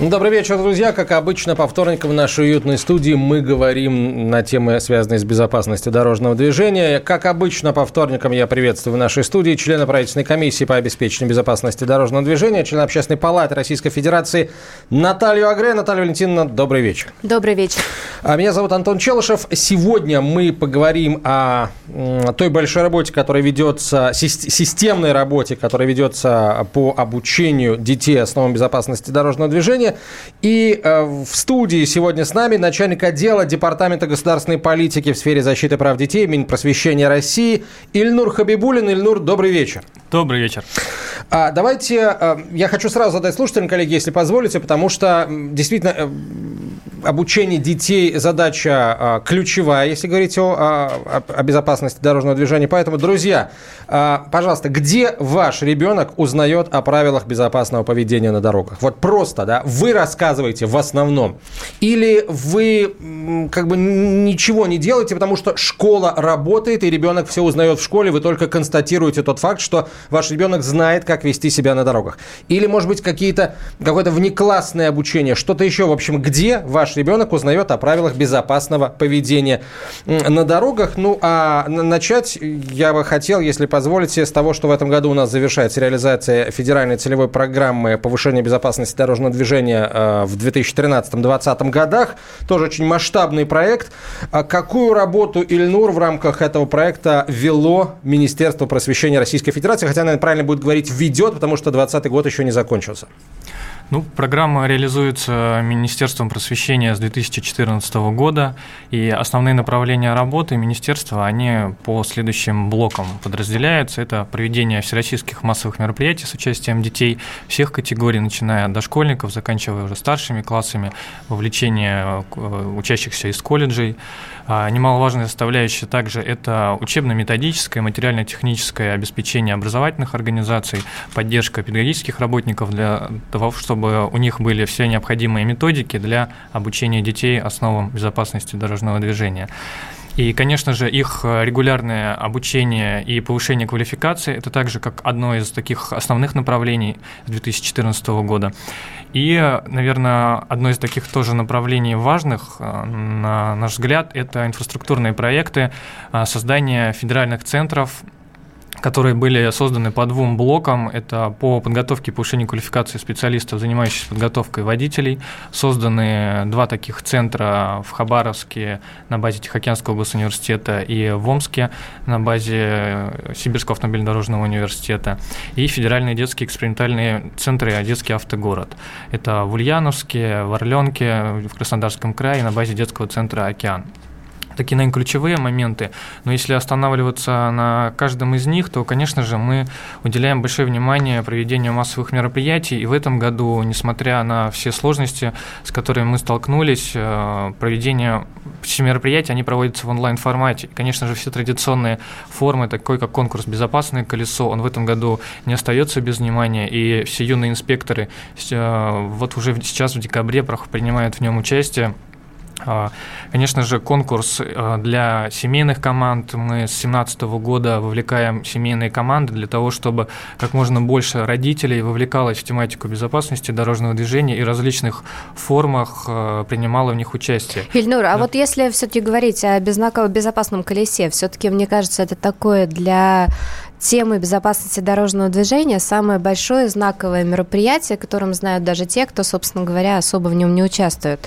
Добрый вечер, друзья. Как обычно, по вторникам в нашей уютной студии мы говорим на темы, связанные с безопасностью дорожного движения. Как обычно, по вторникам я приветствую в нашей студии члена правительственной комиссии по обеспечению безопасности дорожного движения, члена Общественной палаты Российской Федерации Наталью Агре. Наталья Валентиновна, добрый вечер. Добрый вечер. А Меня зовут Антон Челышев. Сегодня мы поговорим о той большой работе, которая ведется, сис- системной работе, которая ведется по обучению детей основам безопасности дорожного движения. И э, в студии сегодня с нами начальник отдела Департамента государственной политики в сфере защиты прав детей Минпросвещения России Ильнур Хабибулин. Ильнур, добрый вечер. Добрый вечер. А, давайте, э, я хочу сразу задать слушателям, коллеги, если позволите, потому что действительно э, обучение детей задача а, ключевая, если говорить о, о- о безопасности дорожного движения. Поэтому, друзья, а, пожалуйста, где ваш ребенок узнает о правилах безопасного поведения на дорогах? Вот просто, да, вы рассказываете в основном. Или вы как бы ничего не делаете, потому что школа работает, и ребенок все узнает в школе, вы только констатируете тот факт, что ваш ребенок знает, как вести себя на дорогах. Или, может быть, какие-то, какое-то внеклассное обучение, что-то еще. В общем, где ваш ребенок узнает о правилах безопасного поведения на дорогах? Ну, а начать я бы хотел, если позволите, с того, что в этом году у нас завершается реализация федеральной целевой программы повышения безопасности дорожного движения э, в 2013-2020 годах. Тоже очень масштабный проект. А какую работу Ильнур в рамках этого проекта вело Министерство просвещения Российской Федерации? Хотя, наверное, правильно будет говорить «ведет», потому что 2020 год еще не закончился. Ну, программа реализуется Министерством просвещения с 2014 года, и основные направления работы министерства, они по следующим блокам подразделяются. Это проведение всероссийских массовых мероприятий с участием детей всех категорий, начиная от дошкольников, заканчивая уже старшими классами, вовлечение э, учащихся из колледжей. А Немаловажная составляющая также это учебно-методическое, материально-техническое обеспечение образовательных организаций, поддержка педагогических работников для того, чтобы у них были все необходимые методики для обучения детей основам безопасности дорожного движения. И, конечно же, их э, регулярное обучение и повышение квалификации – это также как одно из таких основных направлений 2014 года. И, наверное, одно из таких тоже направлений важных, э, на наш взгляд, это инфраструктурные проекты, э, создание федеральных центров которые были созданы по двум блокам. Это по подготовке и повышению квалификации специалистов, занимающихся подготовкой водителей. Созданы два таких центра в Хабаровске на базе Тихоокеанского госуниверситета и в Омске на базе Сибирского автомобильно-дорожного университета. И федеральные детские экспериментальные центры «Детский автогород». Это в Ульяновске, в Орленке, в Краснодарском крае на базе детского центра «Океан» такие, наверное, ключевые моменты. Но если останавливаться на каждом из них, то, конечно же, мы уделяем большое внимание проведению массовых мероприятий. И в этом году, несмотря на все сложности, с которыми мы столкнулись, э, проведение все мероприятия, они проводятся в онлайн-формате. И, конечно же, все традиционные формы, такой как конкурс «Безопасное колесо», он в этом году не остается без внимания. И все юные инспекторы э, вот уже сейчас, в декабре, принимают в нем участие. А, Конечно же, конкурс э, для семейных команд. Мы с 2017 года вовлекаем семейные команды для того, чтобы как можно больше родителей вовлекалось в тематику безопасности дорожного движения и различных формах э, принимало в них участие. Ильнур, а Да. вот если все-таки говорить о безопасном колесе, все-таки, мне кажется, это такое для темы безопасности дорожного движения самое большое знаковое мероприятие, которым знают даже те, кто, собственно говоря, особо в нем не участвует.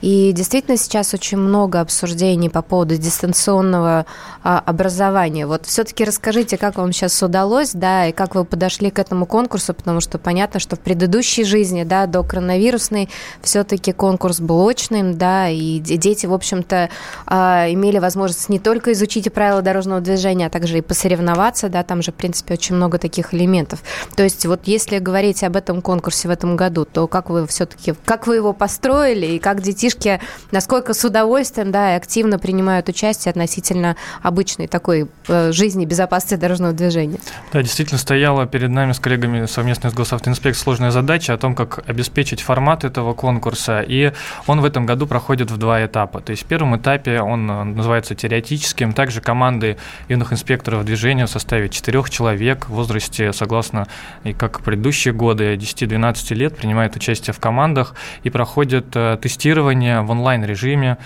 И действительно сейчас очень много обсуждений по поводу дистанционного а, образования. Вот все-таки расскажите, как вам сейчас удалось, да, и как вы подошли к этому конкурсу, потому что понятно, что в предыдущей жизни, да, до коронавирусной, все-таки конкурс был очным, да, и де- дети, в общем-то, а, имели возможность не только изучить правила дорожного движения, а также и посоревноваться, да, там там же, в принципе, очень много таких элементов. То есть вот если говорить об этом конкурсе в этом году, то как вы все-таки, как вы его построили и как детишки, насколько с удовольствием, да, активно принимают участие относительно обычной такой э, жизни безопасности дорожного движения? Да, действительно стояла перед нами с коллегами совместно с Госавтоинспекцией сложная задача о том, как обеспечить формат этого конкурса, и он в этом году проходит в два этапа. То есть в первом этапе он э, называется теоретическим, также команды юных инспекторов движения в составе четырех человек в возрасте, согласно и как предыдущие годы, 10-12 лет принимают участие в командах и проходят э, тестирование в онлайн-режиме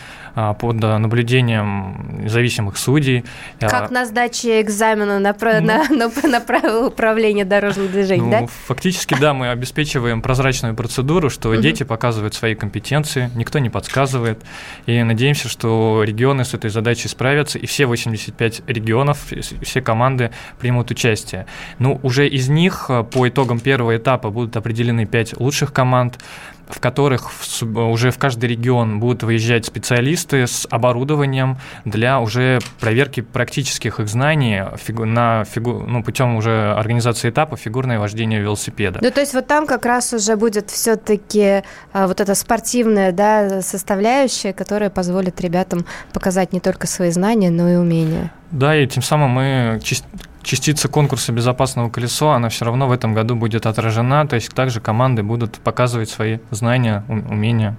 под наблюдением независимых судей. Как а, на сдаче экзамена на, ну, на, на, на правила управления дорожным движением, ну, да? Фактически, да, мы обеспечиваем прозрачную процедуру, что дети показывают свои компетенции, никто не подсказывает, и надеемся, что регионы с этой задачей справятся, и все 85 регионов, все команды примут участие. Ну, уже из них э, по итогам первого этапа будут определены 5 лучших команд, в которых уже в каждый регион будут выезжать специалисты с оборудованием для уже проверки практических их знаний фигу, на фигу, ну, путем уже организации этапа фигурное вождение велосипеда. Ну, то есть вот там как раз уже будет все-таки а, вот эта спортивная да, составляющая, которая позволит ребятам показать не только свои знания, но и умения. Да, и тем самым мы частица конкурса «Безопасного колесо», она все равно в этом году будет отражена, то есть также команды будут показывать свои знания, умения.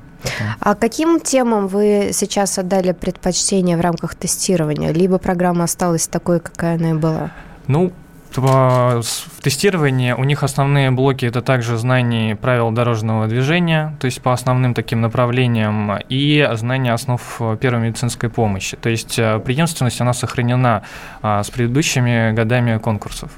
А каким темам вы сейчас отдали предпочтение в рамках тестирования? Либо программа осталась такой, какая она и была? Ну, в тестировании у них основные блоки это также знание правил дорожного движения, то есть по основным таким направлениям, и знание основ первой медицинской помощи. То есть э, преемственность она сохранена а, с предыдущими годами конкурсов.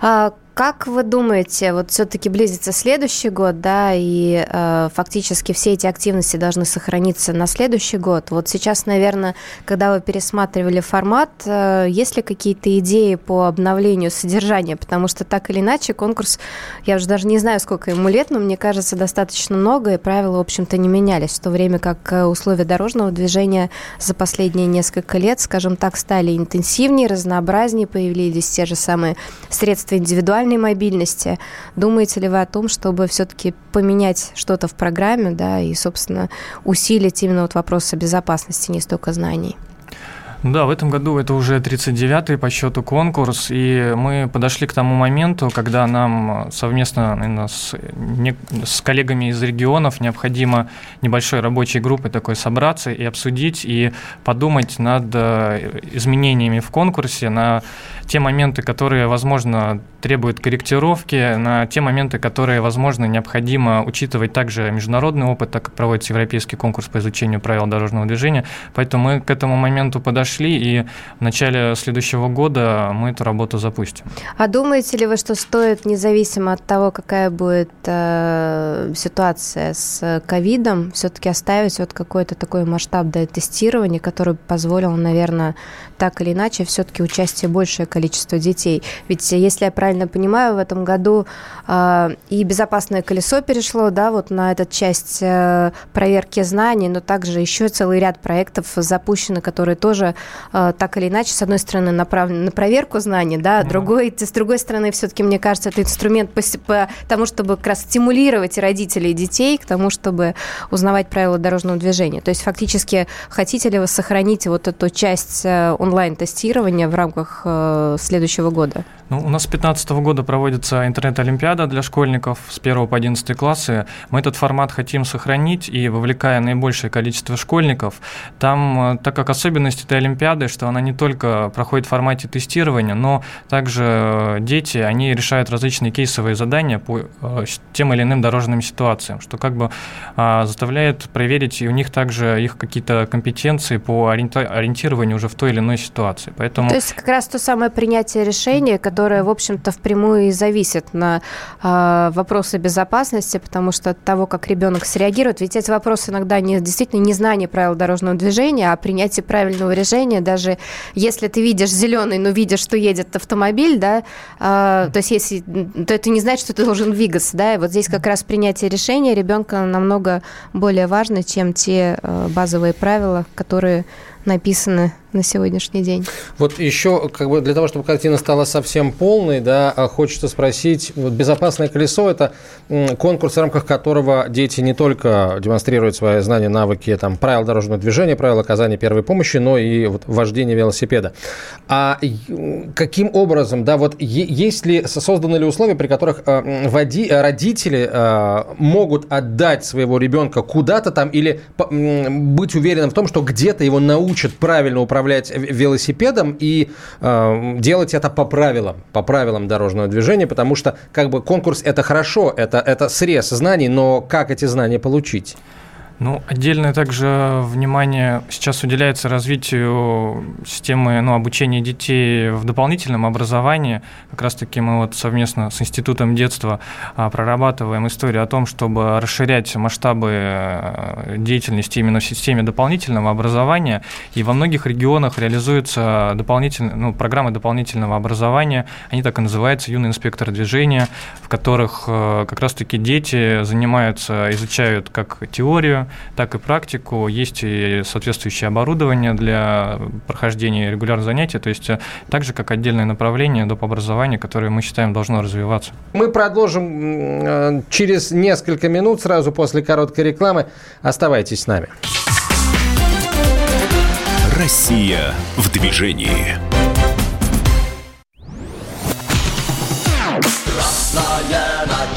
А как вы думаете, вот все-таки близится следующий год, да, и э, фактически все эти активности должны сохраниться на следующий год. Вот сейчас, наверное, когда вы пересматривали формат, э, есть ли какие-то идеи по обновлению содержания? Потому что так или иначе конкурс, я уже даже не знаю, сколько ему лет, но мне кажется, достаточно много, и правила, в общем-то, не менялись. В то время как э, условия дорожного движения за последние несколько лет, скажем так, стали интенсивнее, разнообразнее, появились те же самые средства индивидуального индивидуальной мобильности. Думаете ли вы о том, чтобы все-таки поменять что-то в программе, да, и, собственно, усилить именно вот вопрос безопасности, не столько знаний? Да, в этом году это уже 39-й по счету конкурс, и мы подошли к тому моменту, когда нам совместно с, не, с коллегами из регионов необходимо небольшой рабочей группой такой собраться и обсудить, и подумать над э, изменениями в конкурсе на те моменты, которые, возможно, требуют корректировки, на те моменты, которые, возможно, необходимо учитывать также международный опыт, так как проводится европейский конкурс по изучению правил дорожного движения. Поэтому мы к этому моменту подошли, и в начале следующего года мы эту работу запустим. А думаете ли вы, что стоит, независимо от того, какая будет э, ситуация с ковидом, все-таки оставить вот какой-то такой масштабное тестирование, который позволил, наверное, так или иначе, все-таки участие большее количество детей? Ведь, если я правильно понимаю, в этом году э, и безопасное колесо перешло, да, вот на эту часть э, проверки знаний, но также еще целый ряд проектов запущены, которые тоже э, так или иначе, с одной стороны, направлены на проверку знаний, да, а другой, с другой стороны, все-таки, мне кажется, это инструмент по, по тому, чтобы как раз стимулировать родителей и детей к тому, чтобы узнавать правила дорожного движения. То есть, фактически, хотите ли вы сохранить вот эту часть онлайн-тестирования в рамках следующего года? Ну, у нас с 2015 года проводится интернет-олимпиада для школьников с 1 по 11 классы. Мы этот формат хотим сохранить и вовлекая наибольшее количество школьников. Там, э, так как особенность этой олимпиады, что она не только проходит в формате тестирования, но также э, дети, они решают различные кейсовые задания по э, тем или иным дорожным ситуациям, что как бы а, заставляет проверить и у них также их какие-то компетенции по ориентированию уже в той или иной ситуации. Поэтому... То есть как раз то самое принятие решения, которое, в общем, общем-то, впрямую и зависит на э, вопросы безопасности, потому что от того, как ребенок среагирует, ведь эти вопросы иногда не, действительно не знание правил дорожного движения, а принятие правильного решения, даже если ты видишь зеленый, но видишь, что едет автомобиль, да, э, то есть если, то это не значит, что ты должен двигаться, да, и вот здесь как раз принятие решения ребенка намного более важно, чем те э, базовые правила, которые написаны на сегодняшний день. Вот еще, как бы для того, чтобы картина стала совсем полной, да, а хочется спросить, вот «Безопасное колесо» – это конкурс, в рамках которого дети не только демонстрируют свои знания, навыки там, правил дорожного движения, правил оказания первой помощи, но и вот, вождение велосипеда. А каким образом, да, вот есть ли, созданы ли условия, при которых э, води, родители э, могут отдать своего ребенка куда-то там или быть уверенным в том, что где-то его научат правильно управлять велосипедом и э, делать это по правилам, по правилам дорожного движения, потому что как бы конкурс это хорошо, это, это срез знаний, но как эти знания получить? Ну, отдельное также внимание сейчас уделяется развитию системы ну, обучения детей в дополнительном образовании. Как раз-таки мы вот совместно с Институтом детства а, прорабатываем историю о том, чтобы расширять масштабы э, деятельности именно в системе дополнительного образования. И во многих регионах реализуются дополнительные, ну, программы дополнительного образования. Они так и называются «Юный инспектор движения», в которых э, как раз-таки дети занимаются, изучают как теорию, так и практику. Есть и соответствующее оборудование для прохождения регулярных занятий, то есть э, так же, как отдельное направление доп. образования, которое мы считаем должно развиваться. Мы продолжим э, через несколько минут, сразу после короткой рекламы. Оставайтесь с нами. Россия в движении. Красное на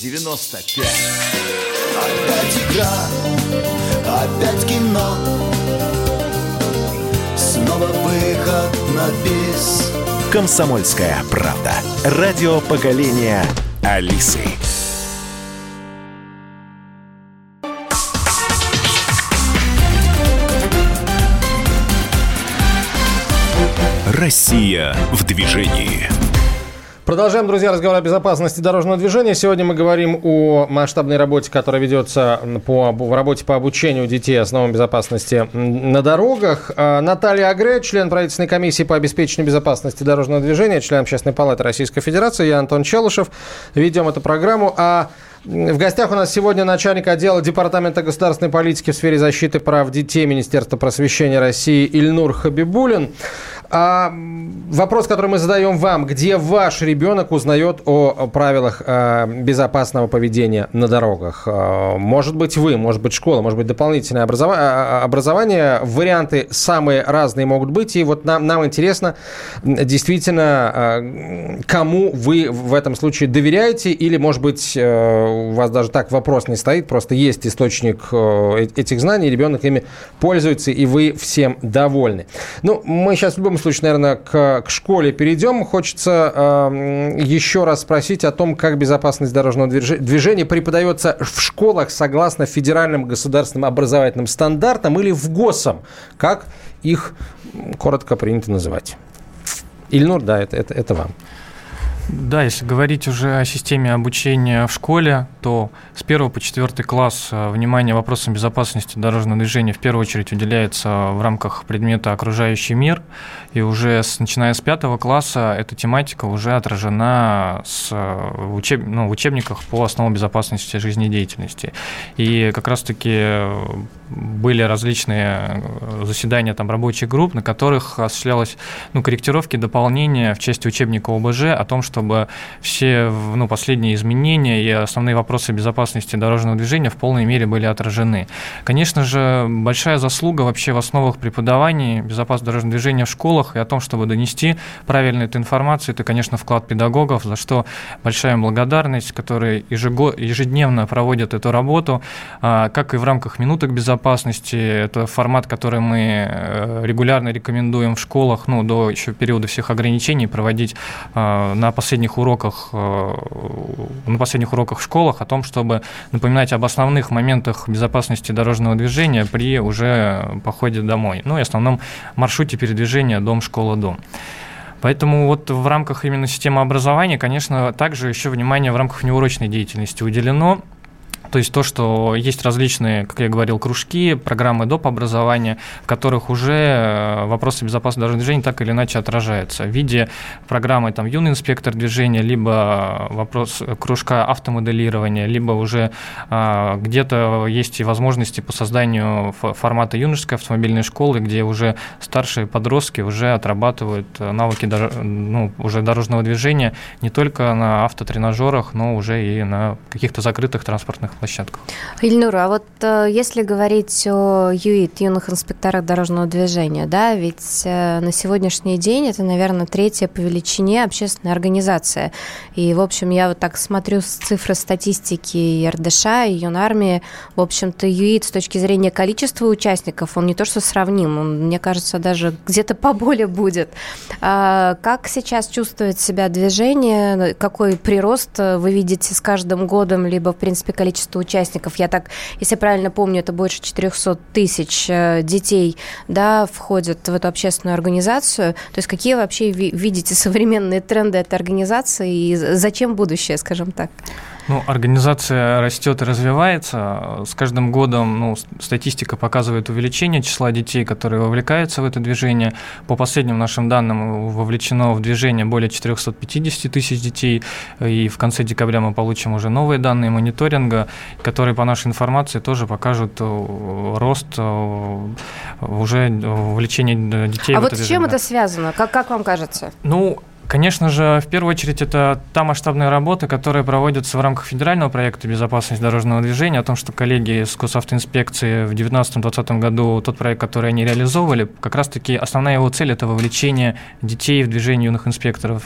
95 Опять игра, опять кино Снова выход на бис Комсомольская правда. Радио поколения Алисы. Россия в движении. Продолжаем, друзья, разговор о безопасности дорожного движения. Сегодня мы говорим о масштабной работе, которая ведется по, в работе по обучению детей основам безопасности на дорогах. А, Наталья Агре, член правительственной комиссии по обеспечению безопасности дорожного движения, член Общественной палаты Российской Федерации. Я Антон Челышев. Ведем эту программу. А в гостях у нас сегодня начальник отдела Департамента государственной политики в сфере защиты прав детей Министерства просвещения России Ильнур Хабибулин. А вопрос, который мы задаем вам, где ваш ребенок узнает о правилах э, безопасного поведения на дорогах? Э, может быть вы, может быть школа, может быть дополнительное образование. образование. Варианты самые разные могут быть. И вот нам, нам интересно действительно, э, кому вы в этом случае доверяете или, может быть, у вас даже так вопрос не стоит, просто есть источник этих знаний, ребенок ими пользуется, и вы всем довольны. Ну, мы сейчас в любом случае, наверное, к, к школе перейдем. Хочется э, еще раз спросить о том, как безопасность дорожного движения преподается в школах согласно федеральным государственным образовательным стандартам или в ГОСам, как их коротко принято называть. Ильнур, да, это, это, это вам. Да, если говорить уже о системе обучения в школе, то с 1 по 4 класс э, внимание вопросам безопасности дорожного движения в первую очередь уделяется в рамках предмета «Окружающий мир», и уже с, начиная с 5 класса эта тематика уже отражена с, в, учеб, ну, в учебниках по основам безопасности жизнедеятельности. И как раз-таки э, были различные э, заседания там, рабочих групп, на которых осуществлялась ну, корректировки, дополнения в части учебника ОБЖ о том, чтобы все ну, последние изменения и основные вопросы безопасности дорожного движения в полной мере были отражены. Конечно же, большая заслуга вообще в основах преподавания безопасности дорожного движения в школах и о том, чтобы донести правильную эту информацию, это, конечно, вклад педагогов, за что большая благодарность, которые ежедневно проводят эту работу, а, как и в рамках минуток безопасности, безопасности. Это формат, который мы э, регулярно рекомендуем в школах, ну, до еще периода всех ограничений проводить э, на последних уроках, на последних уроках в школах о том, чтобы напоминать об основных моментах безопасности дорожного движения при уже походе домой. Ну и основном маршруте передвижения дом-школа-дом. Поэтому вот в рамках именно системы образования, конечно, также еще внимание в рамках неурочной деятельности уделено. То есть то, что есть различные, как я говорил, кружки, программы доп. образования, в которых уже э, вопросы безопасности дорожного движения так или иначе отражаются в виде программы там, «Юный инспектор движения», либо вопрос кружка автомоделирования, либо уже а, где-то есть и возможности по созданию формата юношеской автомобильной школы, где уже старшие подростки уже отрабатывают навыки ну, уже дорожного движения не только на автотренажерах, но уже и на каких-то закрытых транспортных площадках. Ильнур, а вот э, если говорить о ЮИТ, юных инспекторах дорожного движения, да, ведь э, на сегодняшний день это, наверное, третья по величине общественная организация. И, в общем, я вот так смотрю с цифры статистики РДШ и Юнармии, в общем-то, ЮИТ с точки зрения количества участников, он не то что сравним, он, мне кажется, даже где-то поболее будет. А как сейчас чувствует себя движение, какой прирост вы видите с каждым годом, либо, в принципе, количество количество участников. Я так, если правильно помню, это больше 400 тысяч э, детей, да, входят в эту общественную организацию. То есть какие вообще видите современные тренды этой организации и зачем будущее, скажем так? Ну, организация растет и развивается. С каждым годом ну, статистика показывает увеличение числа детей, которые вовлекаются в это движение. По последним нашим данным, вовлечено в движение более 450 тысяч детей. И в конце декабря мы получим уже новые данные мониторинга, которые, по нашей информации, тоже покажут э, рост э, уже вовлечения детей. А вот с чем это связано? Как, как вам кажется? Ну, Конечно же, в первую очередь, это та масштабная работа, которая проводится в рамках федерального проекта «Безопасность дорожного движения», о том, что коллеги с госавтоинспекции в 2019-2020 году, тот проект, который они реализовывали, как раз-таки основная его цель – это вовлечение детей в движение юных инспекторов.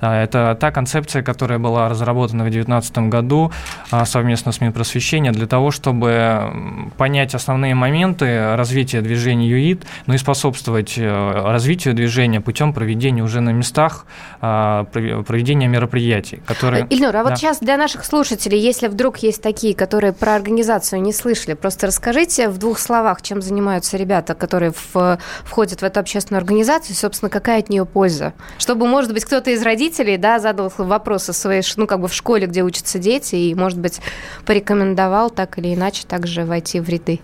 А, это та концепция, которая была разработана в 2019 году а, совместно с Минпросвещения для того, чтобы понять основные моменты развития движения ЮИД, ну и способствовать э, развитию движения путем проведения уже на местах проведения мероприятий, которые... Ильнур, а да. вот сейчас для наших слушателей, если вдруг есть такие, которые про организацию не слышали, просто расскажите в двух словах, чем занимаются ребята, которые в, входят в эту общественную организацию, собственно, какая от нее польза? Чтобы, может быть, кто-то из родителей да, задал вопросы своей, ну, как бы в школе, где учатся дети, и, может быть, порекомендовал так или иначе также войти в ряды.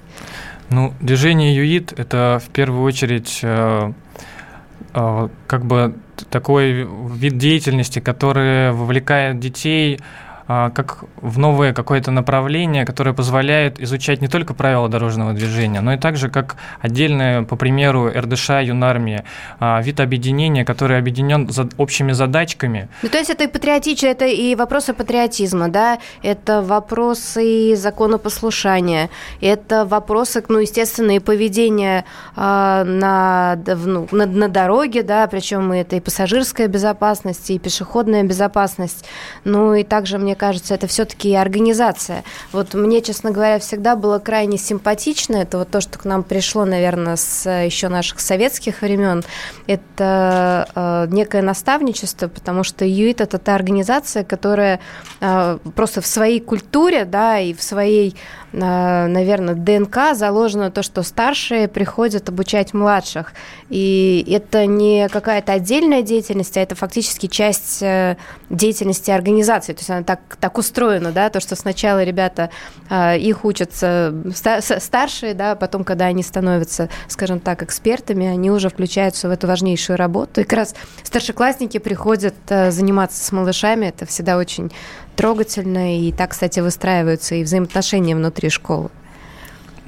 Ну, движение ЮИД – это в первую очередь э, э, как бы такой вид деятельности, который вовлекает детей как в новое какое-то направление, которое позволяет изучать не только правила дорожного движения, но и также как отдельное, по примеру, РДШ, Юнармия, а, вид объединения, который объединен за общими задачками. Ну, то есть это и патриотичное, это и вопросы патриотизма, да, это вопросы законопослушания, это вопросы, ну, естественно, и поведения э, на, ну, на, на дороге, да, причем это и пассажирская безопасность, и пешеходная безопасность, ну, и также, мне кажется, это все-таки организация. Вот мне, честно говоря, всегда было крайне симпатично. Это вот то, что к нам пришло, наверное, с еще наших советских времен. Это э, некое наставничество, потому что ЮИТ – это та организация, которая э, просто в своей культуре, да, и в своей наверное, ДНК заложено то, что старшие приходят обучать младших. И это не какая-то отдельная деятельность, а это фактически часть э, деятельности организации. То есть она так, так устроена, да, то, что сначала ребята, э, их учатся старшие, да, потом, когда они становятся, скажем так, экспертами, они уже включаются в эту важнейшую работу. И как раз старшеклассники приходят заниматься с малышами, это всегда очень трогательно, и так, кстати, выстраиваются и взаимоотношения внутри школы.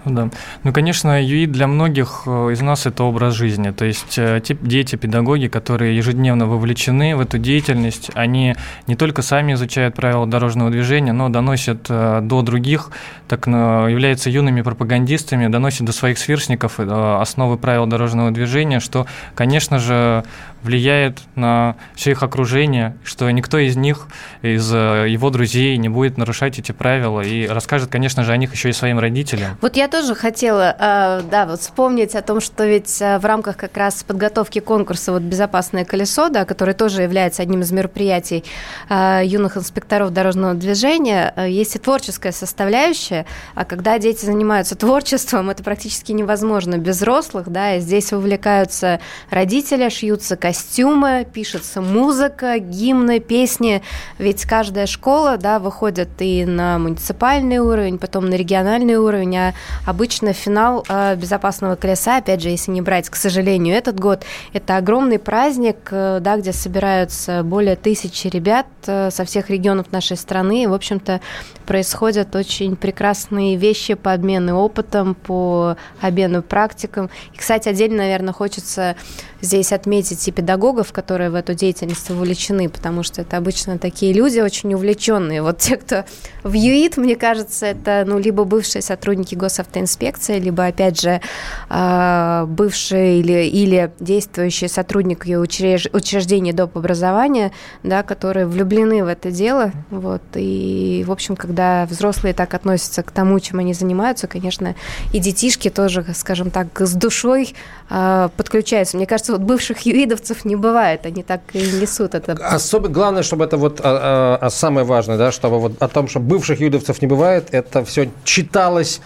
Да. Ну, конечно, ЮИ для многих э, из нас это образ жизни. То есть э, те дети, педагоги, которые ежедневно вовлечены в эту деятельность, они не только сами изучают правила дорожного движения, но доносят э, до других, так являются юными пропагандистами, доносят до своих сверстников основы правил дорожного движения, что, конечно же, влияет на все их окружение, что никто из них, из его друзей не будет нарушать эти правила и расскажет, конечно же, о них еще и своим родителям. Вот я тоже хотела, э, да, вот вспомнить о том, что ведь э, в рамках как раз подготовки конкурса вот «Безопасное колесо», да, который тоже является одним из мероприятий э, юных инспекторов дорожного движения, есть и творческая составляющая, а когда дети занимаются творчеством, это практически невозможно без взрослых, да, и здесь вовлекаются родители, шьются костюмы, пишется музыка, гимны, песни, ведь каждая школа, да, выходит и на муниципальный уровень, потом на региональный уровень, а обычно финал э, безопасного колеса, опять же, если не брать, к сожалению, этот год, это огромный праздник, э, да, где собираются более тысячи ребят э, со всех регионов нашей страны, и, в общем-то, происходят очень прекрасные вещи по обмену опытом, по обмену практикам. И, кстати, отдельно, наверное, хочется здесь отметить и педагогов, которые в эту деятельность вовлечены, потому что это обычно такие люди очень увлеченные. Вот те, кто в ЮИТ, мне кажется, это ну, либо бывшие сотрудники госавтоинспекции, либо, опять же, а, бывшие или, или действующие сотрудники учреж... учреждений доп. образования, да, которые влюблены в это дело. Вот, и, в общем, когда взрослые так относятся к тому, чем они занимаются, конечно, и детишки тоже, скажем так, с душой а, подключаются. Мне кажется, вот бывших юидовцев не бывает, они так и несут это. Особенно главное, чтобы это вот а, а, а самое важное, да, чтобы вот о том, что бывших юидовцев не бывает, это все читалось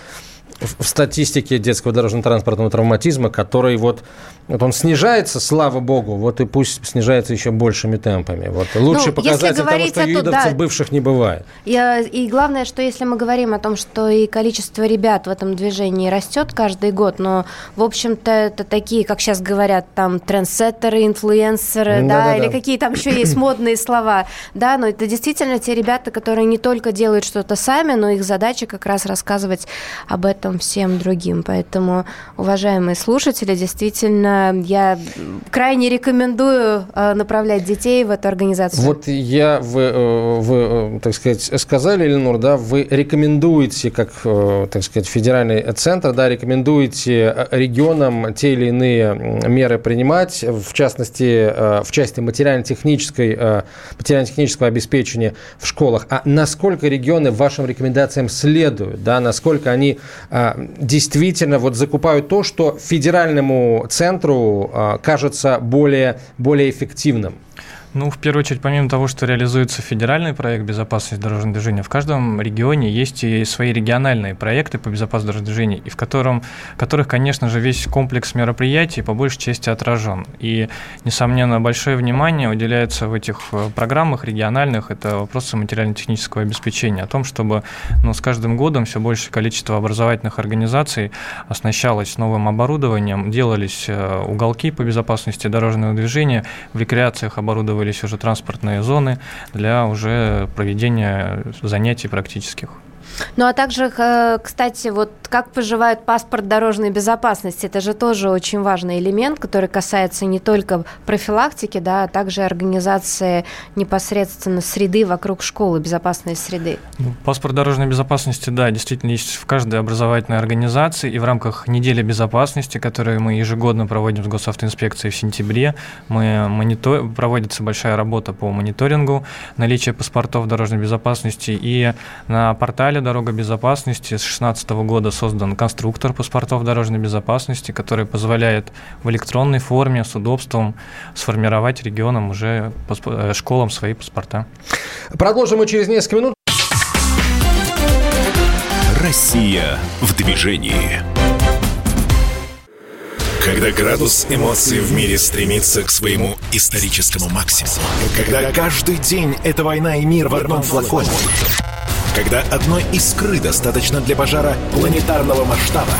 в статистике детского дорожно-транспортного травматизма, который вот, вот он снижается, слава богу, вот и пусть снижается еще большими темпами. Вот лучший ну, показатель того, что юидовцев да, бывших не бывает. И, и главное, что если мы говорим о том, что и количество ребят в этом движении растет каждый год, но, в общем-то, это такие, как сейчас говорят, там, трендсеттеры, инфлюенсеры, да, да, да или да. какие там еще есть модные слова, да, но это действительно те ребята, которые не только делают что-то сами, но их задача как раз рассказывать об этом всем другим. Поэтому, уважаемые слушатели, действительно, я крайне рекомендую э, направлять детей в эту организацию. Вот я, вы, э, вы э, так сказать, сказали, Эленор, да, вы рекомендуете, как, так сказать, федеральный центр, да, рекомендуете регионам те или иные меры принимать, в частности, в части материально-технической, материально-технического обеспечения в школах. А насколько регионы вашим рекомендациям следуют, да, насколько они действительно вот закупают то, что федеральному центру а, кажется более, более эффективным. Ну, в первую очередь, помимо того, что реализуется федеральный проект безопасности дорожного движения, в каждом регионе есть и свои региональные проекты по безопасности дорожного движения, и в котором, которых, конечно же, весь комплекс мероприятий по большей части отражен. И, несомненно, большое внимание уделяется в этих э, программах региональных, это вопросы материально-технического обеспечения, о том, чтобы ну, с каждым годом все большее количество образовательных организаций оснащалось новым оборудованием, делались э, уголки по безопасности дорожного движения, в рекреациях оборудовали появились уже транспортные зоны для уже проведения занятий практических. Ну а также, э, кстати, вот как поживает паспорт дорожной безопасности, это же тоже очень важный элемент, который касается не только профилактики, да, а также организации непосредственно среды вокруг школы, безопасной среды. Ну, паспорт дорожной безопасности, да, действительно есть в каждой образовательной организации, и в рамках недели безопасности, которую мы ежегодно проводим с госавтоинспекцией в сентябре, мы монитор... проводится большая работа по мониторингу наличия паспортов дорожной безопасности, и на портале «Дорога безопасности» с 2016 года создан конструктор паспортов дорожной безопасности, который позволяет в электронной форме с удобством сформировать регионам уже э, школам свои паспорта. Продолжим мы через несколько минут. Россия в движении. Когда градус эмоций в мире стремится к своему историческому максимуму. Когда каждый день это война и мир в одном флаконе когда одной искры достаточно для пожара планетарного масштаба.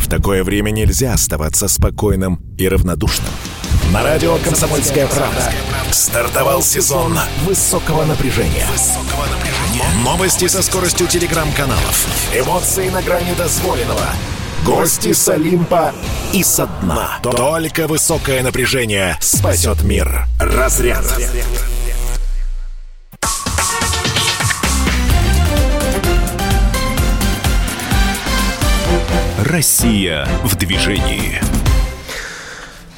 В такое время нельзя оставаться спокойным и равнодушным. На радио «Комсомольская правда» стартовал сезон высокого напряжения. Новости со скоростью телеграм-каналов. Эмоции на грани дозволенного. Гости с Олимпа и со дна. Только высокое напряжение спасет мир. Разряд. Разряд. Россия в движении.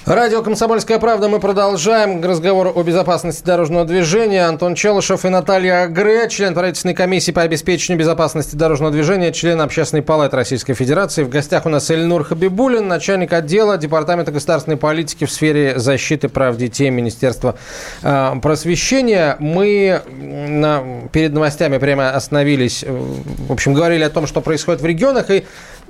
Радио «Комсомольская правда». Мы продолжаем разговор о безопасности дорожного движения. Антон Челышев и Наталья Гре, член правительственной комиссии по обеспечению безопасности дорожного движения, член Общественной палаты Российской Федерации. В гостях у нас Эльнур Хабибулин, начальник отдела Департамента государственной политики в сфере защиты прав детей Министерства э, просвещения. Мы перед новостями прямо остановились, э, в общем, говорили о том, что происходит в регионах. И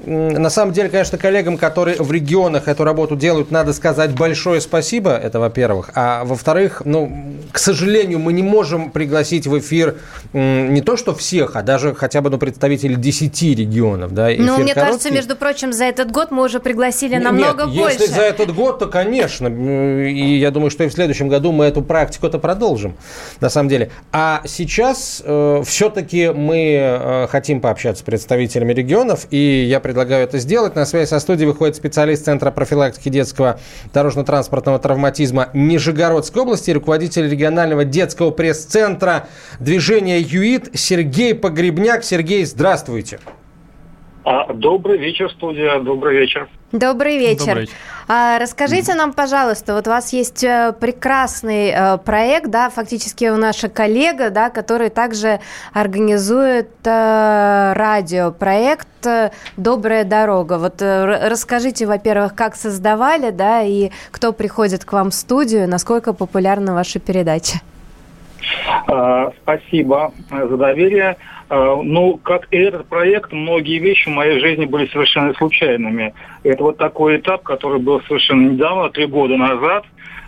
на самом деле, конечно, коллегам, которые в регионах эту работу делают, надо сказать большое спасибо, это во-первых. А во-вторых, ну, к сожалению, мы не можем пригласить в эфир не то, что всех, а даже хотя бы ну, представителей 10 регионов. Да, ну, мне короткий. кажется, между прочим, за этот год мы уже пригласили намного Нет, больше. если за этот год, то, конечно. И я думаю, что и в следующем году мы эту практику-то продолжим, на самом деле. А сейчас э, все-таки мы э, хотим пообщаться с представителями регионов, и я предлагаю это сделать. На связи со студией выходит специалист Центра профилактики детского дорожно-транспортного травматизма Нижегородской области, руководитель регионального детского пресс-центра движения ЮИТ Сергей Погребняк. Сергей, здравствуйте. А, добрый вечер, студия. Добрый вечер. Добрый вечер. Добрый вечер. А, расскажите нам, пожалуйста, вот у вас есть э, прекрасный э, проект, да, фактически у наша коллега, да, который также организует э, радиопроект «Добрая дорога». Вот расскажите, во-первых, как создавали, да, и кто приходит к вам в студию, насколько популярна ваша передача? А, спасибо за доверие. А, ну, как и этот проект, многие вещи в моей жизни были совершенно случайными. Это вот такой этап, который был совершенно недавно, три года назад,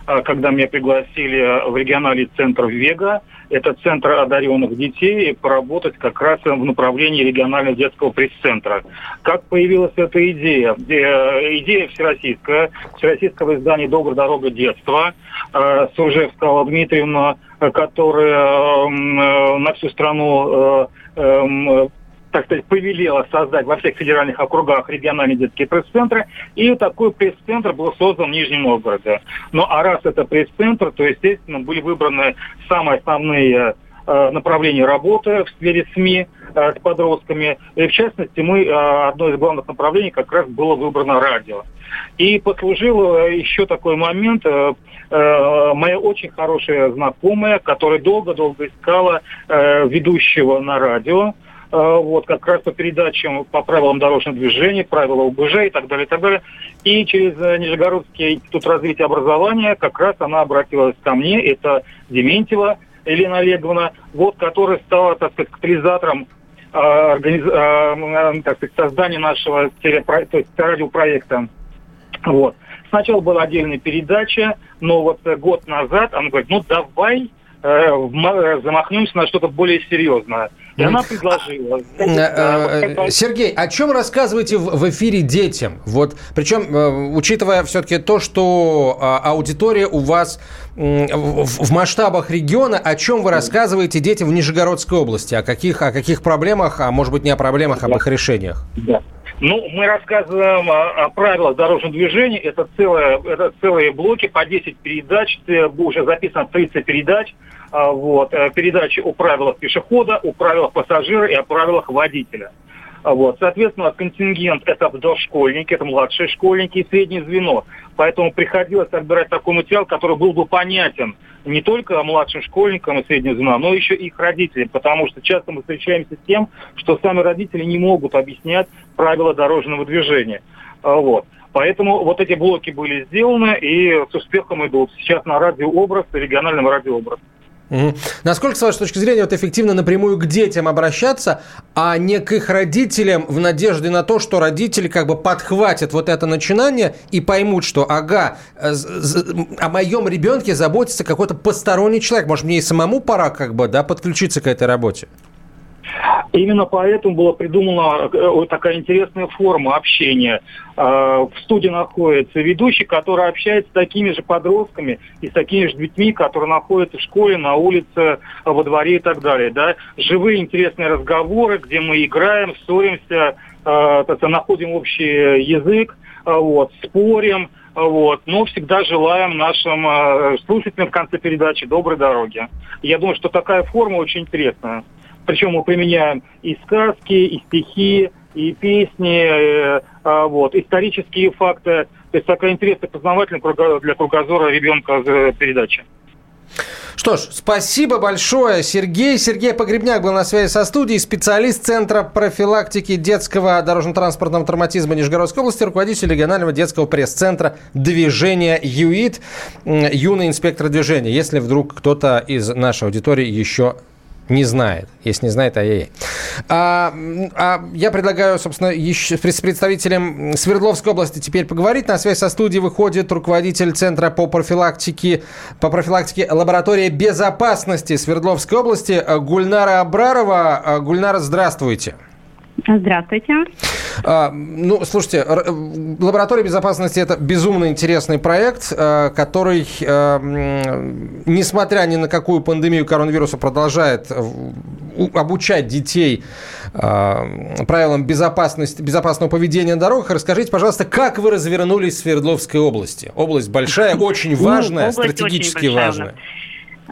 а, когда меня пригласили в региональный центр «Вега». Это центр одаренных детей, поработать как раз в направлении регионального детского пресс-центра. Как появилась эта идея? Э, идея всероссийская, всероссийского издания «Добрая дорога детства». Э, Суржевская Дмитриевна, которая э, на всю страну эм, так сказать, повелела создать во всех федеральных округах региональные детские пресс-центры, и такой пресс-центр был создан в Нижнем Новгороде. Ну а раз это пресс-центр, то, естественно, были выбраны самые основные э, направления работы в сфере СМИ э, с подростками. И в частности, мы, э, одно из главных направлений как раз было выбрано радио. И послужил еще такой момент, моя очень хорошая знакомая, которая долго-долго искала ведущего на радио, вот, как раз по передачам по правилам дорожного движения, правила ОБЖ и так далее, и так далее. И через Нижегородский институт развития образования как раз она обратилась ко мне, это Дементьева Елена Олеговна, вот, которая стала, так сказать, катализатором э, организ... так сказать, создания нашего телепро... то есть, радиопроекта. Вот. Сначала была отдельная передача, но вот год назад она говорит, ну давай замахнемся на что-то более серьезное. И она предложила. Э, э, Сергей, о чем рассказываете в эфире детям? Вот, причем, э, учитывая все-таки то, что а, аудитория у вас в масштабах региона, о чем вы рассказываете детям в Нижегородской области? О каких, о каких проблемах, а может быть не о проблемах, а об их решениях? Да. Ну, мы рассказываем о, о правилах дорожного движения. Это, целое, это целые блоки по 10 передач. Уже записано 30 передач. А, вот, э, передачи о правилах пешехода, о правилах пассажира и о правилах водителя. А, вот. Соответственно, контингент – это дошкольники, это младшие школьники и среднее звено. Поэтому приходилось отбирать такой материал, который был бы понятен не только младшим школьникам и среднего звена, но еще и их родителям. Потому что часто мы встречаемся с тем, что сами родители не могут объяснять правила дорожного движения. А, вот. Поэтому вот эти блоки были сделаны и с успехом идут. Сейчас на радиообраз, региональном радиообраз. Угу. Насколько, с вашей точки зрения, вот эффективно напрямую к детям обращаться, а не к их родителям в надежде на то, что родители как бы подхватят вот это начинание и поймут, что, ага, э, о моем ребенке заботится какой-то посторонний человек. Может, мне и самому пора как бы, да, подключиться к этой работе? Именно поэтому была придумана э, такая интересная форма общения. А, в студии находится ведущий, который общается с такими же подростками и с такими же детьми, которые находятся в школе, на улице, во дворе и так далее. Да? Живые интересные разговоры, где мы играем, ссоримся, а, находим общий язык, вот, спорим, вот. Но всегда желаем нашим слушателям в конце передачи доброй дороги. Я думаю, что такая форма очень интересная. Причем мы применяем и сказки, и стихи, и песни, э, а, вот, исторические факты. То есть такая интересная, познавательная для кругозора ребенка передача. Что ж, спасибо большое, Сергей. Сергей Погребняк был на связи со студией, специалист Центра профилактики детского дорожно-транспортного травматизма Нижегородской области, руководитель регионального детского пресс-центра движения ЮИТ, юный инспектор движения. Если вдруг кто-то из нашей аудитории еще не знает. Если не знает, ай-яй-яй. А, а я предлагаю, собственно, еще с представителем Свердловской области теперь поговорить. На связь со студией выходит руководитель Центра по профилактике, по профилактике лаборатории безопасности Свердловской области Гульнара Абрарова. Гульнара, здравствуйте. Здравствуйте. А, ну, слушайте, лаборатория безопасности это безумно интересный проект, а, который, а, несмотря ни на какую пандемию коронавируса, продолжает обучать детей правилам безопасности, безопасного поведения на дорогах. Расскажите, пожалуйста, как вы развернулись в Свердловской области? Область большая, очень ну, важная, ну, стратегически очень важная.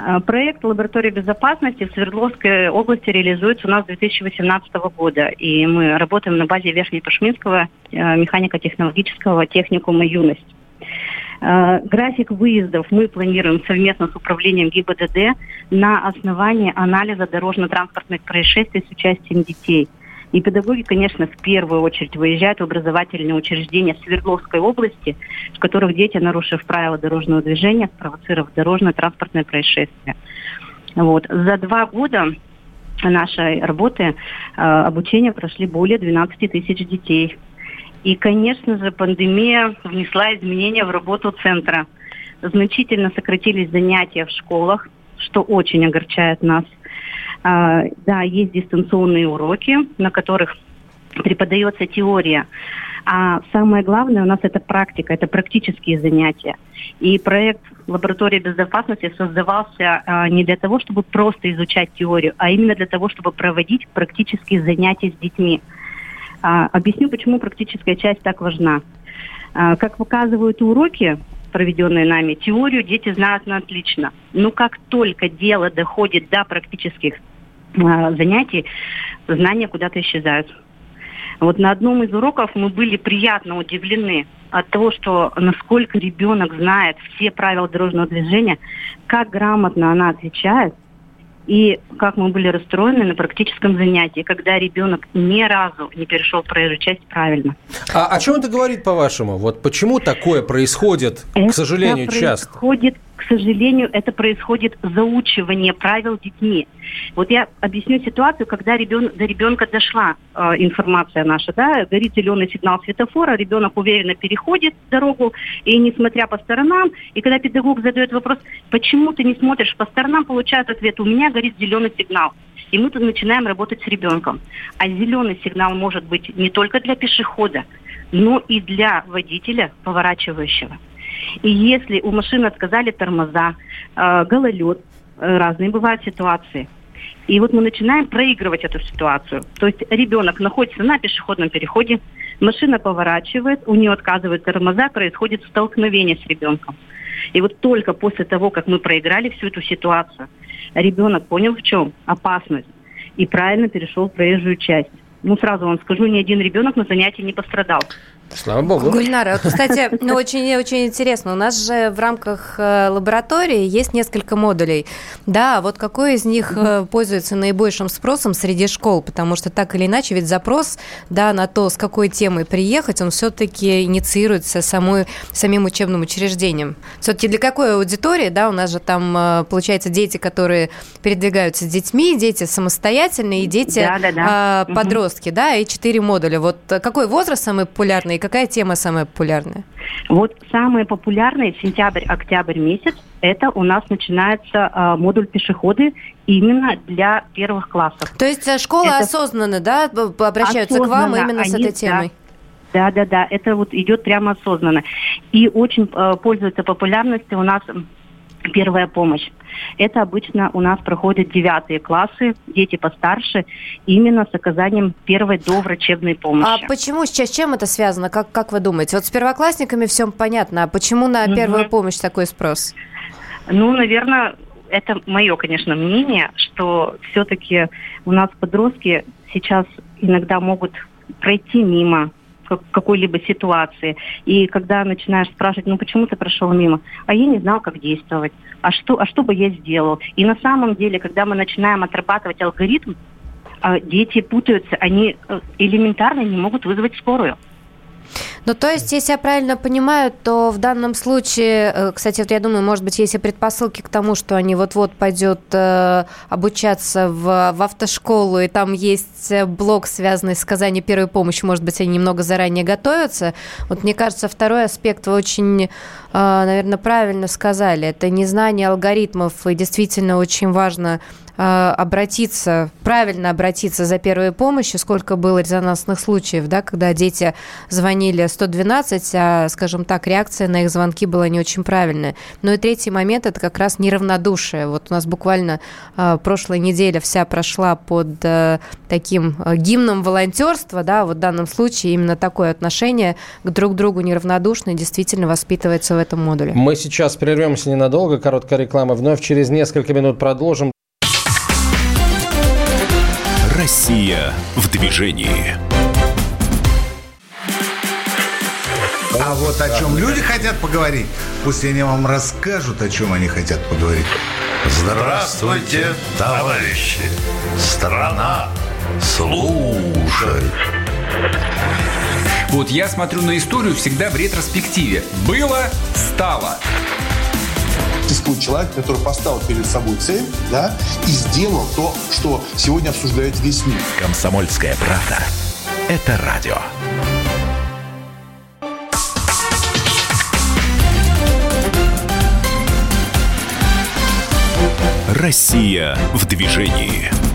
А, проект лаборатории безопасности в Свердловской области реализуется у нас с 2018 года. И мы работаем на базе Верхнепашминского э, механико-технологического техникума «Юность». А, график выездов мы планируем совместно с управлением ГИБДД на основании анализа дорожно-транспортных происшествий с участием детей – и педагоги, конечно, в первую очередь выезжают в образовательные учреждения Свердловской области, в которых дети, нарушив правила дорожного движения, спровоцировав дорожное транспортное происшествие. Вот. За два года нашей работы э, обучения прошли более 12 тысяч детей. И, конечно же, пандемия внесла изменения в работу центра. Значительно сократились занятия в школах, что очень огорчает нас. А, да, есть дистанционные уроки, на которых преподается теория. А самое главное у нас это практика, это практические занятия. И проект лаборатории безопасности создавался а, не для того, чтобы просто изучать теорию, а именно для того, чтобы проводить практические занятия с детьми. А, объясню, почему практическая часть так важна. А, как показывают уроки, проведенные нами, теорию дети знают на отлично. Но как только дело доходит до практических а, занятий, знания куда-то исчезают. Вот на одном из уроков мы были приятно удивлены от того, что насколько ребенок знает все правила дорожного движения, как грамотно она отвечает, и как мы были расстроены на практическом занятии, когда ребенок ни разу не перешел проезжую часть правильно. А о чем это говорит, по-вашему? Вот почему такое происходит, это к сожалению, часто? происходит к сожалению, это происходит заучивание правил детьми. Вот я объясню ситуацию, когда ребен, до ребенка дошла э, информация наша, да, горит зеленый сигнал светофора, ребенок уверенно переходит дорогу, и несмотря по сторонам, и когда педагог задает вопрос, почему ты не смотришь по сторонам, получает ответ, у меня горит зеленый сигнал. И мы тут начинаем работать с ребенком. А зеленый сигнал может быть не только для пешехода, но и для водителя, поворачивающего. И если у машины отказали тормоза, э, гололед, э, разные бывают ситуации. И вот мы начинаем проигрывать эту ситуацию. То есть ребенок находится на пешеходном переходе, машина поворачивает, у нее отказывают тормоза, происходит столкновение с ребенком. И вот только после того, как мы проиграли всю эту ситуацию, ребенок понял в чем опасность и правильно перешел в проезжую часть. Ну, сразу вам скажу, ни один ребенок на занятии не пострадал. Слава богу. Гульнара, кстати, ну, очень, очень интересно. У нас же в рамках э, лаборатории есть несколько модулей. Да, вот какой из них э, пользуется наибольшим спросом среди школ? Потому что так или иначе, ведь запрос да, на то, с какой темой приехать, он все-таки инициируется самой, самим учебным учреждением. Все-таки для какой аудитории, да, у нас же там, э, получается, дети, которые передвигаются с детьми, дети самостоятельные, и дети да, да, да. подростки, угу. да, и четыре модуля. Вот какой возраст самый популярный какая тема самая популярная? Вот самые популярные сентябрь-октябрь месяц это у нас начинается э, модуль пешеходы именно для первых классов. То есть э, школы это... осознанно, да, обращаются осознанно, к вам именно они, с этой темой? Да, да, да, это вот идет прямо осознанно. И очень э, пользуется популярностью у нас первая помощь. Это обычно у нас проходят девятые классы, дети постарше, именно с оказанием первой до врачебной помощи. А почему сейчас, чем это связано, как, как вы думаете? Вот с первоклассниками все понятно, а почему на первую угу. помощь такой спрос? Ну, наверное, это мое, конечно, мнение, что все-таки у нас подростки сейчас иногда могут пройти мимо какой-либо ситуации. И когда начинаешь спрашивать, ну почему ты прошел мимо, а я не знал, как действовать, а что, а что бы я сделал. И на самом деле, когда мы начинаем отрабатывать алгоритм, а, дети путаются, они э, элементарно не могут вызвать скорую. Ну, то есть, если я правильно понимаю, то в данном случае, э, кстати, вот я думаю, может быть, есть и предпосылки к тому, что они вот-вот пойдет э, обучаться в, в автошколу, и там есть блок, связанный с оказанием первой помощи, может быть, они немного заранее готовятся. Вот мне кажется, второй аспект вы очень, э, наверное, правильно сказали. Это незнание алгоритмов, и действительно очень важно Э, обратиться, правильно обратиться за первой помощью, сколько было резонансных случаев, да, когда дети звонили 112, а, скажем так, реакция на их звонки была не очень правильная. Ну и третий момент – это как раз неравнодушие. Вот у нас буквально э, прошлая неделя вся прошла под э, таким гимном волонтерства, да, вот в данном случае именно такое отношение к друг другу неравнодушное действительно воспитывается в этом модуле. Мы сейчас прервемся ненадолго, короткая реклама, вновь через несколько минут продолжим. Россия в движении. А вот о чем люди хотят поговорить, пусть они вам расскажут, о чем они хотят поговорить. Здравствуйте, товарищи! Страна служит! Вот я смотрю на историю всегда в ретроспективе. Было, стало существует человек, который поставил перед собой цель, да, и сделал то, что сегодня обсуждает весь мир. Комсомольская правда. Это радио. Россия в движении.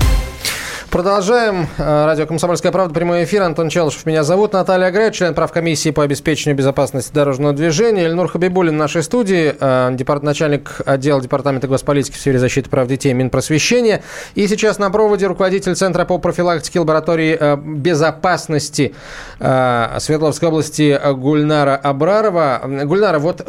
Продолжаем. Э, радио «Комсомольская правда», прямой эфир. Антон Челышев меня зовут. Наталья Агрет, член правкомиссии по обеспечению безопасности дорожного движения. Эльнур Хабибулин в нашей студии, э, начальник отдела Департамента госполитики в сфере защиты прав детей Минпросвещения. И сейчас на проводе руководитель Центра по профилактике лаборатории э, безопасности Свердловской области Гульнара Абрарова. Гульнара, вот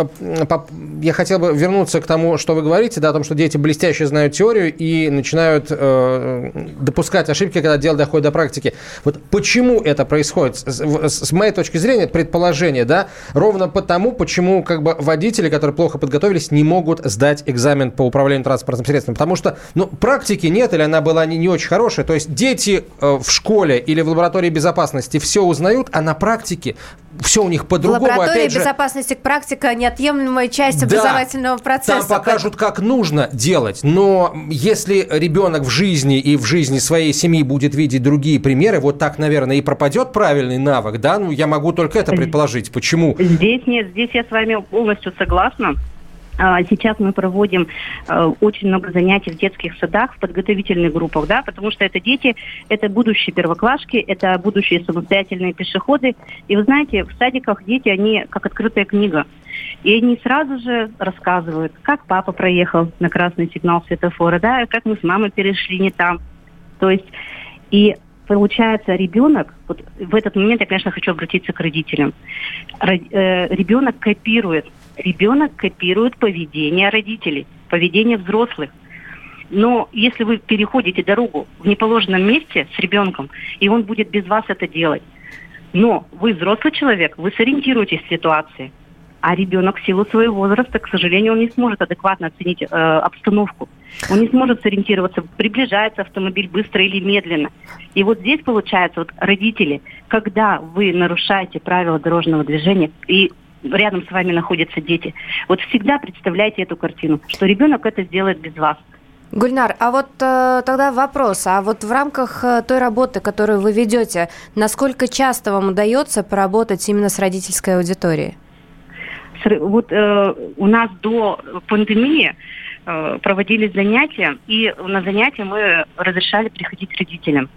я хотел бы вернуться к тому, что вы говорите, да, о том, что дети блестяще знают теорию и начинают допускать ошибки, когда дело доходит до практики. Вот почему это происходит? С, с моей точки зрения, предположение, да, ровно потому, почему как бы водители, которые плохо подготовились, не могут сдать экзамен по управлению транспортным средством. Потому что, ну, практики нет, или она была не, не очень хорошая. То есть дети э, в школе или в лаборатории безопасности все узнают, а на практике все у них по-другому. Лаборатория Опять же, безопасности практика неотъемлемая часть да, образовательного процесса. Там покажут, как нужно делать. Но если ребенок в жизни и в жизни своей семьи будет видеть другие примеры, вот так, наверное, и пропадет правильный навык, да? Ну, я могу только это предположить. Почему? Здесь нет, здесь я с вами полностью согласна. А, сейчас мы проводим э, очень много занятий в детских садах, в подготовительных группах, да, потому что это дети, это будущие первоклашки, это будущие самостоятельные пешеходы. И вы знаете, в садиках дети, они как открытая книга. И они сразу же рассказывают, как папа проехал на красный сигнал светофора, да, как мы с мамой перешли не там. То есть, и получается, ребенок, вот в этот момент я, конечно, хочу обратиться к родителям. Э, ребенок копирует ребенок копирует поведение родителей, поведение взрослых. Но если вы переходите дорогу в неположенном месте с ребенком, и он будет без вас это делать, но вы взрослый человек, вы сориентируетесь в ситуации, а ребенок в силу своего возраста, к сожалению, он не сможет адекватно оценить э, обстановку. Он не сможет сориентироваться, приближается автомобиль быстро или медленно. И вот здесь получается, вот родители, когда вы нарушаете правила дорожного движения и рядом с вами находятся дети. Вот всегда представляйте эту картину, что ребенок это сделает без вас. Гульнар, а вот э, тогда вопрос, а вот в рамках э, той работы, которую вы ведете, насколько часто вам удается поработать именно с родительской аудиторией? Вот э, у нас до пандемии э, проводились занятия, и на занятия мы разрешали приходить родителям.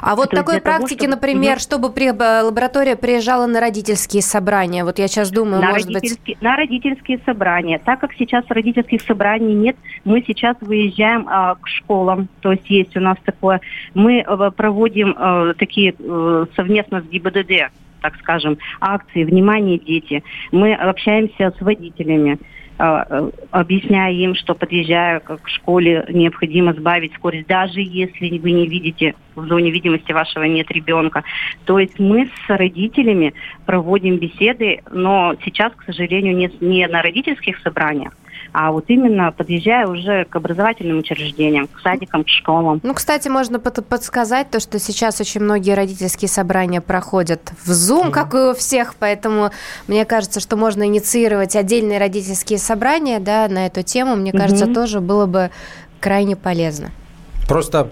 А вот такой практики, того, чтобы... например, чтобы при, э, лаборатория приезжала на родительские собрания. Вот я сейчас думаю, на может быть... На родительские собрания. Так как сейчас родительских собраний нет, мы сейчас выезжаем а, к школам. То есть есть у нас такое... Мы а, проводим а, такие а, совместно с ГИБДД так скажем, акции «Внимание, дети». Мы общаемся с водителями, э, объясняя им, что подъезжая к школе, необходимо сбавить скорость, даже если вы не видите, в зоне видимости вашего нет ребенка. То есть мы с родителями проводим беседы, но сейчас, к сожалению, не, не на родительских собраниях, а вот именно подъезжая уже к образовательным учреждениям, к садикам, к школам. Ну, кстати, можно под подсказать то, что сейчас очень многие родительские собрания проходят в Zoom, как и у всех, поэтому мне кажется, что можно инициировать отдельные родительские собрания да, на эту тему, мне кажется, тоже было бы крайне полезно. Просто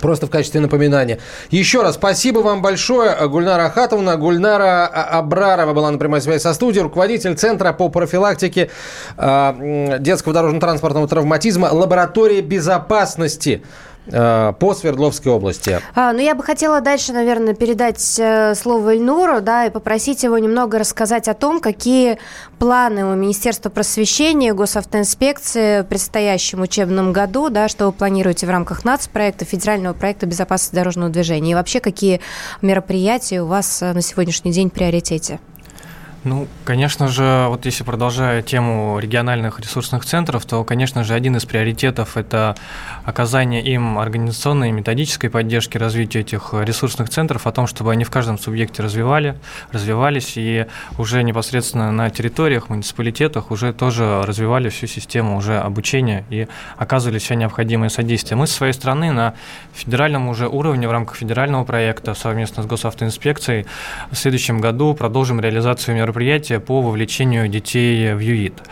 Просто в качестве напоминания. Еще раз спасибо вам большое, Гульнара Ахатовна. Гульнара Абрарова была на прямой связи со студией, руководитель Центра по профилактике э, детского дорожно-транспортного травматизма, лаборатории безопасности по Свердловской области. А, ну, я бы хотела дальше, наверное, передать э, слово Ильнуру, да, и попросить его немного рассказать о том, какие планы у Министерства просвещения, госавтоинспекции в предстоящем учебном году, да, что вы планируете в рамках нацпроекта, федерального проекта безопасности дорожного движения, и вообще какие мероприятия у вас э, на сегодняшний день в приоритете? Ну, конечно же, вот если продолжая тему региональных ресурсных центров, то, конечно же, один из приоритетов – это оказание им организационной и методической поддержки развития этих ресурсных центров, о том, чтобы они в каждом субъекте развивали, развивались и уже непосредственно на территориях, муниципалитетах уже тоже развивали всю систему уже обучения и оказывали все необходимое содействие. Мы, с своей стороны, на федеральном уже уровне в рамках федерального проекта совместно с госавтоинспекцией в следующем году продолжим реализацию мероприятия по вовлечению детей в ЮИТ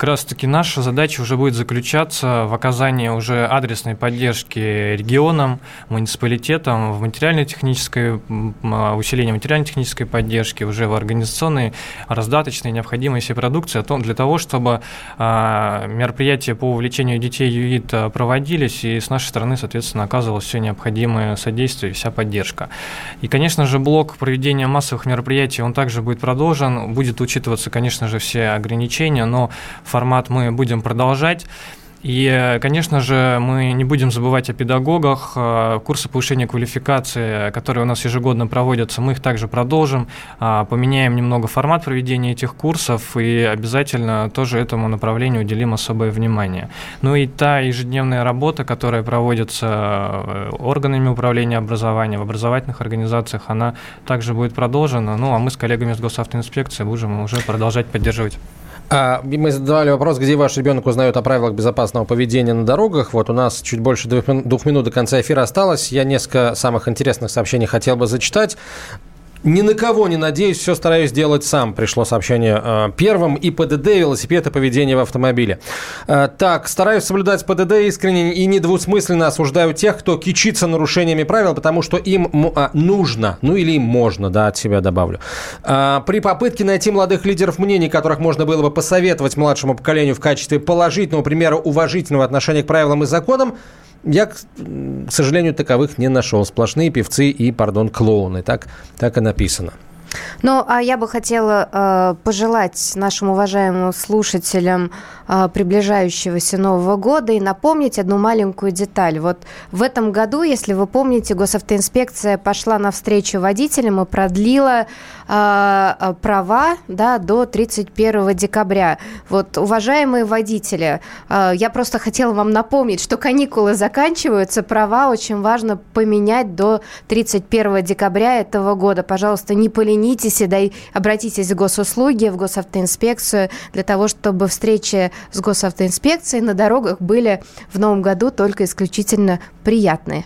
как раз-таки наша задача уже будет заключаться в оказании уже адресной поддержки регионам, муниципалитетам в материально-технической, а, усилении материально-технической поддержки, уже в организационной, раздаточной, необходимой всей продукции, для того, чтобы а, мероприятия по увлечению детей ЮИТ а, проводились, и с нашей стороны, соответственно, оказывалось все необходимое содействие и вся поддержка. И, конечно же, блок проведения массовых мероприятий, он также будет продолжен, будет учитываться, конечно же, все ограничения, но формат мы будем продолжать. И, конечно же, мы не будем забывать о педагогах. Э, курсы повышения квалификации, которые у нас ежегодно проводятся, мы их также продолжим. А, поменяем немного формат проведения этих курсов и обязательно тоже этому направлению уделим особое внимание. Ну и та ежедневная работа, которая проводится э, органами управления образования в образовательных организациях, она также будет продолжена. Ну а мы с коллегами с госавтоинспекции будем уже продолжать поддерживать. А, мы задавали вопрос, где ваш ребенок узнает о правилах безопасного поведения на дорогах. Вот у нас чуть больше двух минут до конца эфира осталось. Я несколько самых интересных сообщений хотел бы зачитать. Ни на кого не надеюсь, все стараюсь делать сам. Пришло сообщение э, первым. И ПДД, велосипед и поведение в автомобиле. Э, так, стараюсь соблюдать ПДД искренне и недвусмысленно осуждаю тех, кто кичится нарушениями правил, потому что им э, нужно, ну или им можно, да, от себя добавлю. При попытке найти молодых лидеров мнений, которых можно было бы посоветовать младшему поколению в качестве положительного примера уважительного отношения к правилам и законам, я, к сожалению, таковых не нашел. Сплошные певцы и, пардон, клоуны. Так, так и написано. Ну, а я бы хотела э, пожелать нашим уважаемым слушателям приближающегося Нового года и напомнить одну маленькую деталь. Вот в этом году, если вы помните, госавтоинспекция пошла навстречу водителям и продлила э, э права да, до 31 декабря. Вот, уважаемые водители, я просто хотела вам напомнить, что каникулы заканчиваются, права очень важно поменять до 31 декабря этого года. Пожалуйста, не поленитесь и дай, обратитесь в госуслуги, в госавтоинспекцию для того, чтобы встречи с госавтоинспекцией на дорогах были в новом году только исключительно приятные.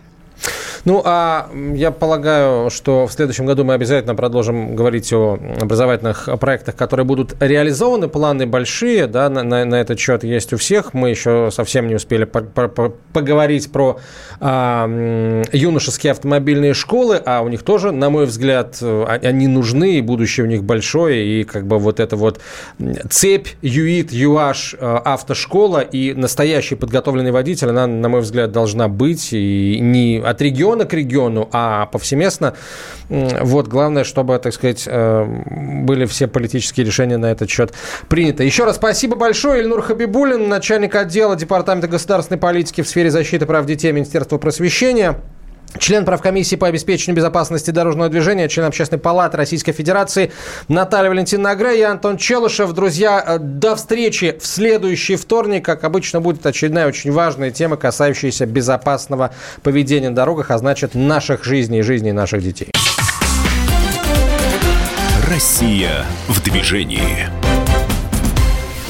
Ну, а я полагаю, что в следующем году мы обязательно продолжим говорить о образовательных проектах, которые будут реализованы. Планы большие, да, на, на, на этот счет есть у всех. Мы еще совсем не успели по по по поговорить про а, юношеские автомобильные школы, а у них тоже, на мой взгляд, они нужны, и будущее у них большое, и как бы вот эта вот цепь ЮИТ, ЮАШ, автошкола и настоящий подготовленный водитель, она, на мой взгляд, должна быть, и не от региона к региону, а повсеместно. Вот, главное, чтобы, так сказать, э, были все политические решения на этот счет приняты. Еще раз спасибо большое. Ильнур Хабибулин, начальник отдела Департамента государственной политики в сфере защиты прав детей Министерства просвещения. Член правкомиссии по обеспечению безопасности дорожного движения, член Общественной палаты Российской Федерации Наталья Валентиновна Агре и Антон Челышев. Друзья, э, до встречи в следующий вторник. Как обычно, будет очередная очень важная тема, касающаяся безопасного поведения на дорогах, а значит наших жизней и жизней наших детей. Россия в движении.